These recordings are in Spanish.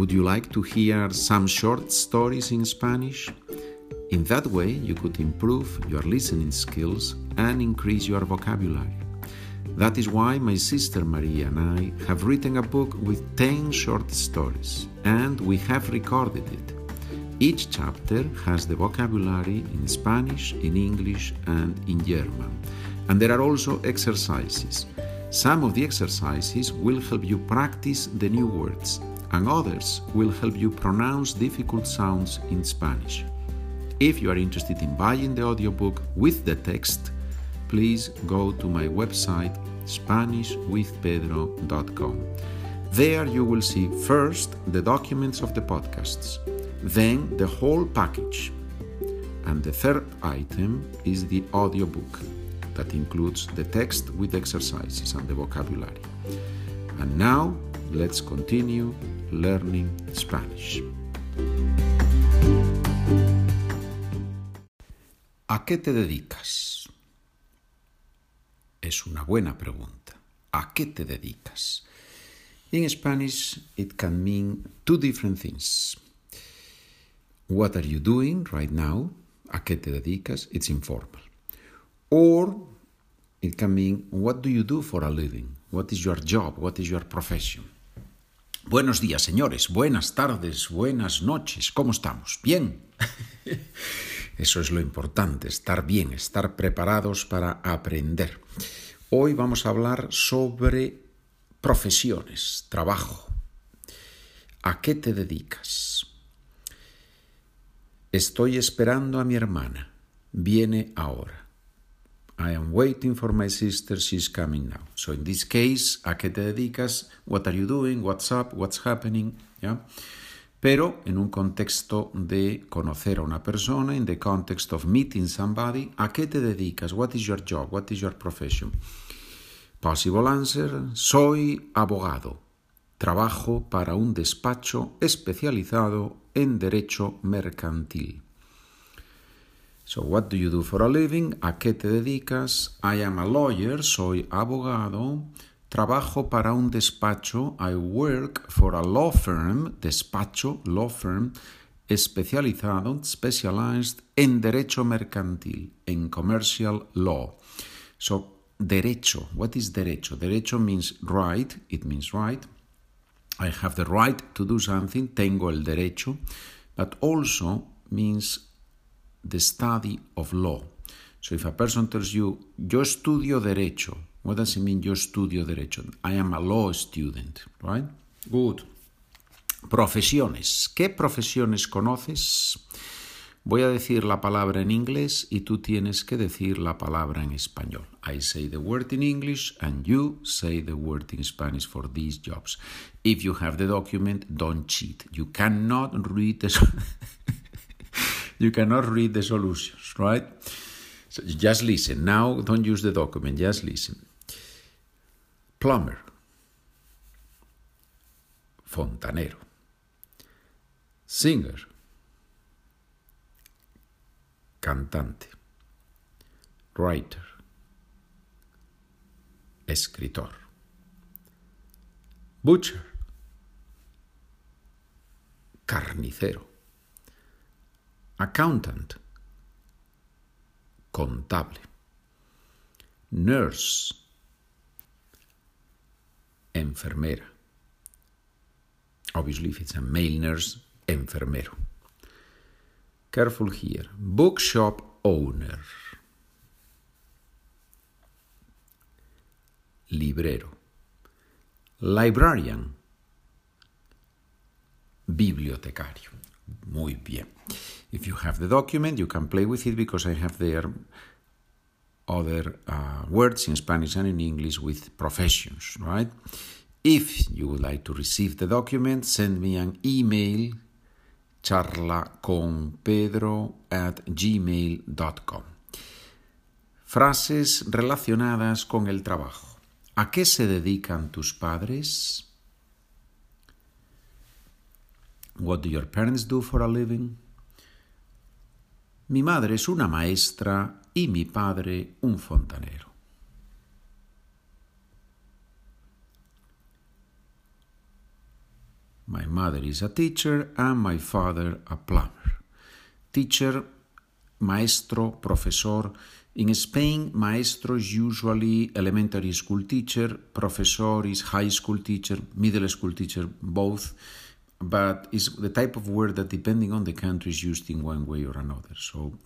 Would you like to hear some short stories in Spanish? In that way, you could improve your listening skills and increase your vocabulary. That is why my sister Maria and I have written a book with 10 short stories, and we have recorded it. Each chapter has the vocabulary in Spanish, in English, and in German. And there are also exercises. Some of the exercises will help you practice the new words and others will help you pronounce difficult sounds in Spanish. If you are interested in buying the audiobook with the text, please go to my website SpanishWithPedro.com. There you will see first the documents of the podcasts, then the whole package. And the third item is the audiobook that includes the text with exercises and the vocabulary. And now let's continue learning Spanish. ¿A qué te dedicas? Es una buena pregunta. ¿A qué te dedicas? In Spanish, it can mean two different things. What are you doing right now? ¿A qué te dedicas? It's informal. Or it can mean what do you do for a living? What is your job? What is your profession? Buenos días, señores. Buenas tardes, buenas noches. ¿Cómo estamos? ¿Bien? Eso es lo importante, estar bien, estar preparados para aprender. Hoy vamos a hablar sobre profesiones, trabajo. ¿A qué te dedicas? Estoy esperando a mi hermana. Viene ahora. I am waiting for my sister, she's coming now. So in this case, ¿a qué te dedicas? What are you doing? What's up? What's happening? ¿Ya? Pero en un contexto de conocer a una persona, in the context of meeting somebody, ¿a qué te dedicas? What is your job? What is your profession? Possible answer, soy abogado. Trabajo para un despacho especializado en derecho mercantil. So, what do you do for a living? ¿A qué te dedicas? I am a lawyer, soy abogado. Trabajo para un despacho. I work for a law firm, despacho, law firm, especializado, specialized en derecho mercantil, en commercial law. So, derecho. What is derecho? Derecho means right, it means right. I have the right to do something, tengo el derecho, but also means the study of law. So if a person tells you, yo estudio derecho, what does it mean yo estudio derecho? I am a law student, right? Good. Profesiones. ¿Qué profesiones conoces? Voy a decir la palabra en inglés y tú tienes que decir la palabra en español. I say the word in English and you say the word in Spanish for these jobs. If you have the document, don't cheat. You cannot read the you cannot read the solutions, right? So just listen. Now don't use the document, just listen. Plumber. Fontanero. Singer. Cantante. Writer. Escritor. Butcher. Carnicero accountant, contable, nurse, enfermera. Obviously, if it's a male nurse, enfermero. Careful here. Bookshop owner. Librero. Librarian. Bibliotecario. Muy bien. If you have the document, you can play with it because I have there other uh, words in Spanish and in English with professions, right? If you would like to receive the document, send me an email charlaconpedro at gmail.com. Frases relacionadas con el trabajo. ¿A qué se dedican tus padres? What do your parents do for a living? Mi madre es una maestra y mi padre un fontanero. My mother is a teacher and my father a plumber. Teacher, maestro, profesor. In Spain, maestro is usually elementary school teacher, professor is high school teacher, middle school teacher, both, but it's the type of word that, depending on the country, is used in one way or another. So,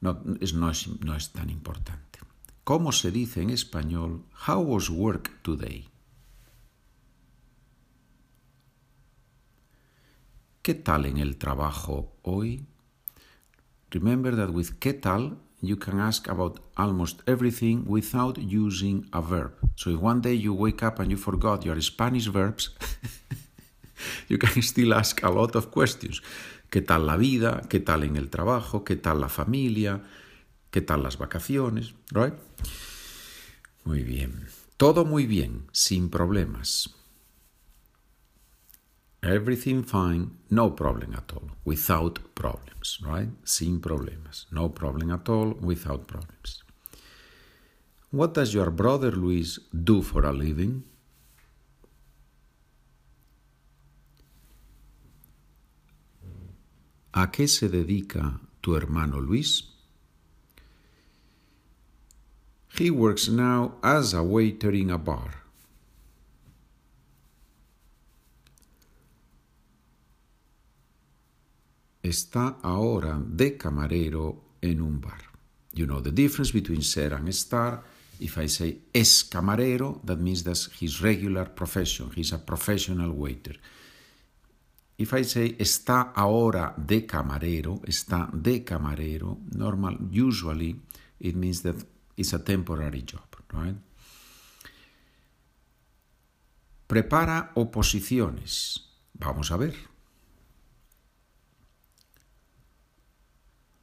not, it's no, es, no es tan importante. ¿Cómo se dice en español? How was work today? ¿Qué tal en el trabajo hoy? Remember that with ¿qué tal you can ask about almost everything without using a verb. So if one day you wake up and you forgot your Spanish verbs, you can still ask a lot of questions. ¿Qué tal la vida? ¿Qué tal en el trabajo? ¿Qué tal la familia? ¿Qué tal las vacaciones? Right? Muy bien. Todo muy bien, sin problemas. Everything fine, no problem at all, without problems, right? Sin problemas. No problem at all, without problems. What does your brother Luis do for a living? ¿A qué se dedica tu hermano Luis? He works now as a waiter in a bar. está ahora de camarero en un bar. You know the difference between ser and estar. If I say es camarero, that means that's his regular profession. He's a professional waiter. If I say está ahora de camarero, está de camarero, normal, usually it means that it's a temporary job, right? Prepara oposiciones. Vamos a ver.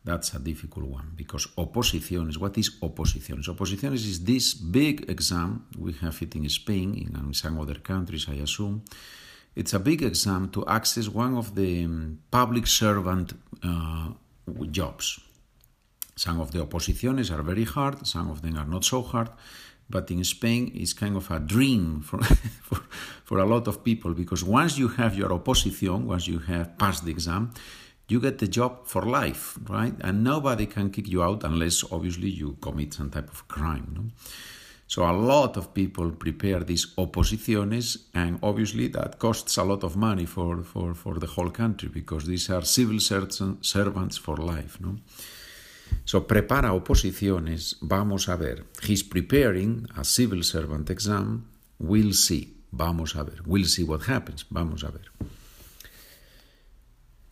That's a difficult one because oposiciones, what is oposiciones? Oposiciones is this big exam, we have it in Spain, in some other countries, I assume. It's a big exam to access one of the um, public servant uh, jobs. Some of the oposiciones are very hard, some of them are not so hard, but in Spain it's kind of a dream for, for, for a lot of people because once you have your oposición, once you have passed the exam, you get the job for life, right? And nobody can kick you out unless obviously you commit some type of crime. No? So a lot of people prepare these oposiciones, and obviously that costs a lot of money for, for, for the whole country because these are civil servants for life. No? So prepara oposiciones, vamos a ver. He's preparing a civil servant exam, we'll see, vamos a ver. We'll see what happens, vamos a ver.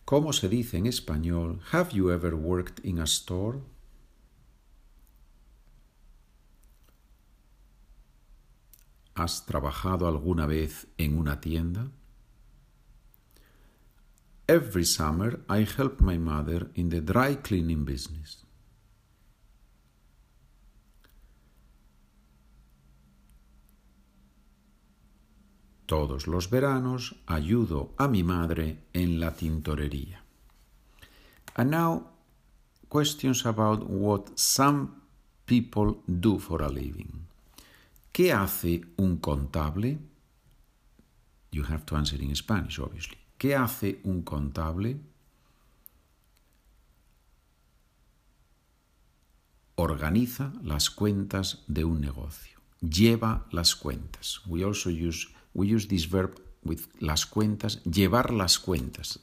¿Cómo se dice en español? Have you ever worked in a store? ¿Has trabajado alguna vez en una tienda? Every summer I help my mother in the dry cleaning business. Todos los veranos ayudo a mi madre en la tintorería. And now, questions about what some people do for a living. ¿Qué hace un contable? You have to answer in Spanish, obviously. ¿Qué hace un contable? Organiza las cuentas de un negocio. Lleva las cuentas. We also use we use this verb with las cuentas, llevar las cuentas.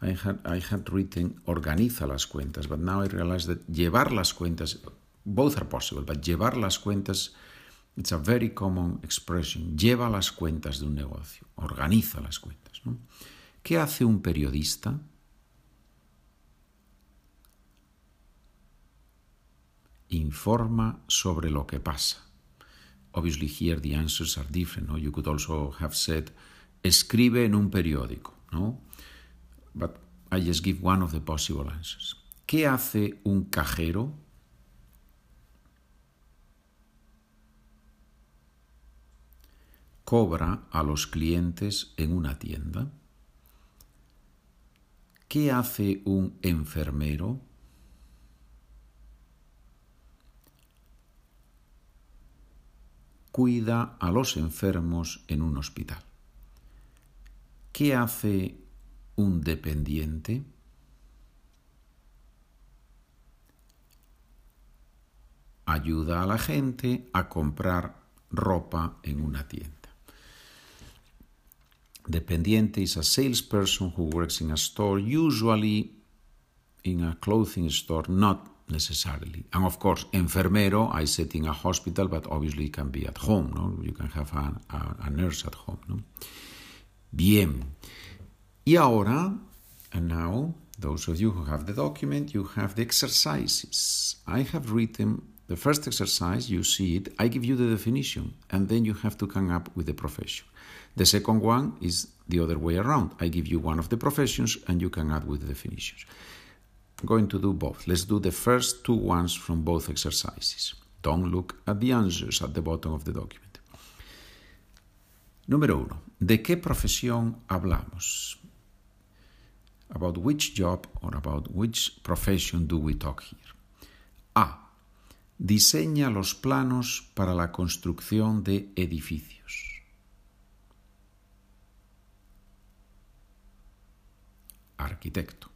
I, had, I had written organiza las cuentas, but now I realize that llevar las cuentas, both are possible, but llevar las cuentas, it's a very common expression. Lleva las cuentas de un negocio, organiza las cuentas. ¿no? ¿Qué hace un periodista? Informa sobre lo que pasa. Obviously, here the answers are different. No? You could also have said, escribe en un periódico. No? But I just give one of the possible answers. ¿Qué hace un cajero? Cobra a los clientes en una tienda. ¿Qué hace un enfermero? cuida a los enfermos en un hospital. ¿Qué hace un dependiente? Ayuda a la gente a comprar ropa en una tienda. Dependiente is a salesperson who works in a store, usually in a clothing store, not necessarily. And of course, enfermero, I said in a hospital, but obviously it can be at home, no? You can have a, a, a nurse at home, no? Bien. Y ahora, and now, those of you who have the document, you have the exercises. I have written the first exercise, you see it, I give you the definition, and then you have to come up with the profession. The second one is the other way around. I give you one of the professions, and you can add with the definitions. I'm going to do both. Let's do the first two ones from both exercises. Don't look at the answers at the bottom of the document. Número uno. ¿De qué profesión hablamos? About which job or about which profession do we talk here? A diseña los planos para la construcción de edificios. Arquitecto.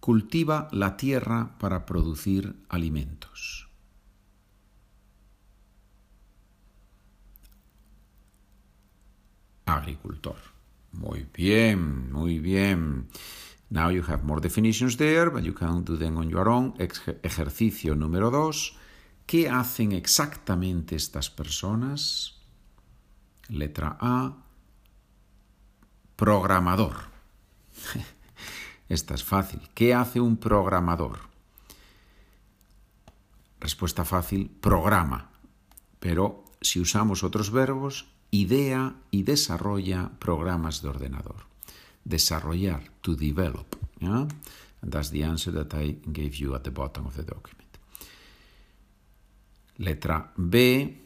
Cultiva la tierra para producir alimentos. Agricultor. Muy bien, muy bien. Now you have more definitions there, but you can do them on your own. Ejercicio número dos. ¿Qué hacen exactamente estas personas? Letra A. Programador. Esta es fácil. ¿Qué hace un programador? Respuesta fácil, programa. Pero si usamos otros verbos, idea y desarrolla programas de ordenador desarrollar, to develop. That's the answer that I gave you at the bottom of the document. Letra B,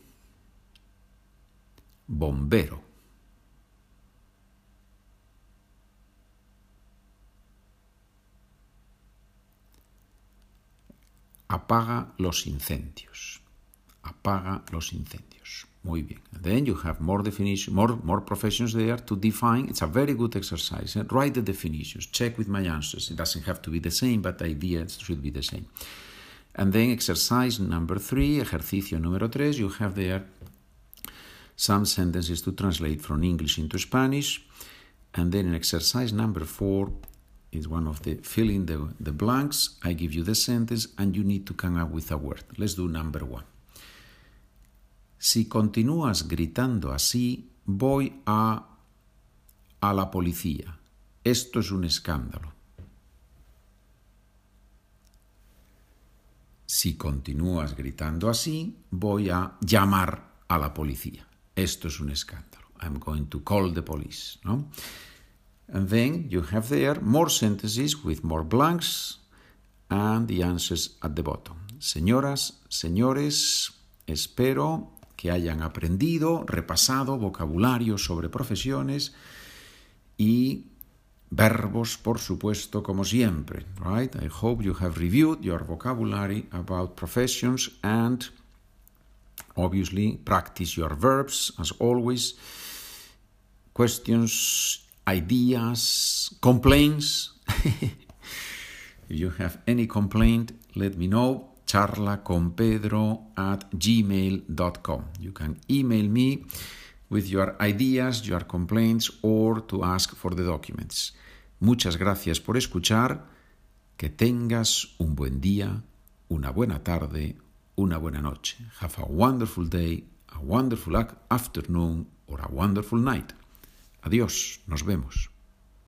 bombero. Apaga los incendios. Apaga los incendios. Muy bien. And then you have more definition, more, more professions there to define. It's a very good exercise. Eh? Write the definitions. Check with my answers. It doesn't have to be the same, but the ideas should be the same. And then exercise number three, ejercicio número tres, you have there some sentences to translate from English into Spanish. And then in exercise number four is one of the filling the, the blanks. I give you the sentence and you need to come up with a word. Let's do number one. Si continúas gritando así, voy a... a la policía. Esto es un escándalo. Si continúas gritando así, voy a llamar a la policía. Esto es un escándalo. I'm going to call the police. ¿no? And then you have there more sentences with more blanks and the answers at the bottom. Señoras, señores, espero que hayan aprendido, repasado vocabulario sobre profesiones y verbos, por supuesto, como siempre, right? I hope you have reviewed your vocabulary about professions and obviously practice your verbs as always. Questions, ideas, complaints. if you have any complaint, let me know charlaconpedro at gmail.com. You can email me with your ideas, your complaints, or to ask for the documents. Muchas gracias por escuchar. Que tengas un buen día, una buena tarde, una buena noche. Have a wonderful day, a wonderful afternoon, or a wonderful night. Adiós, nos vemos.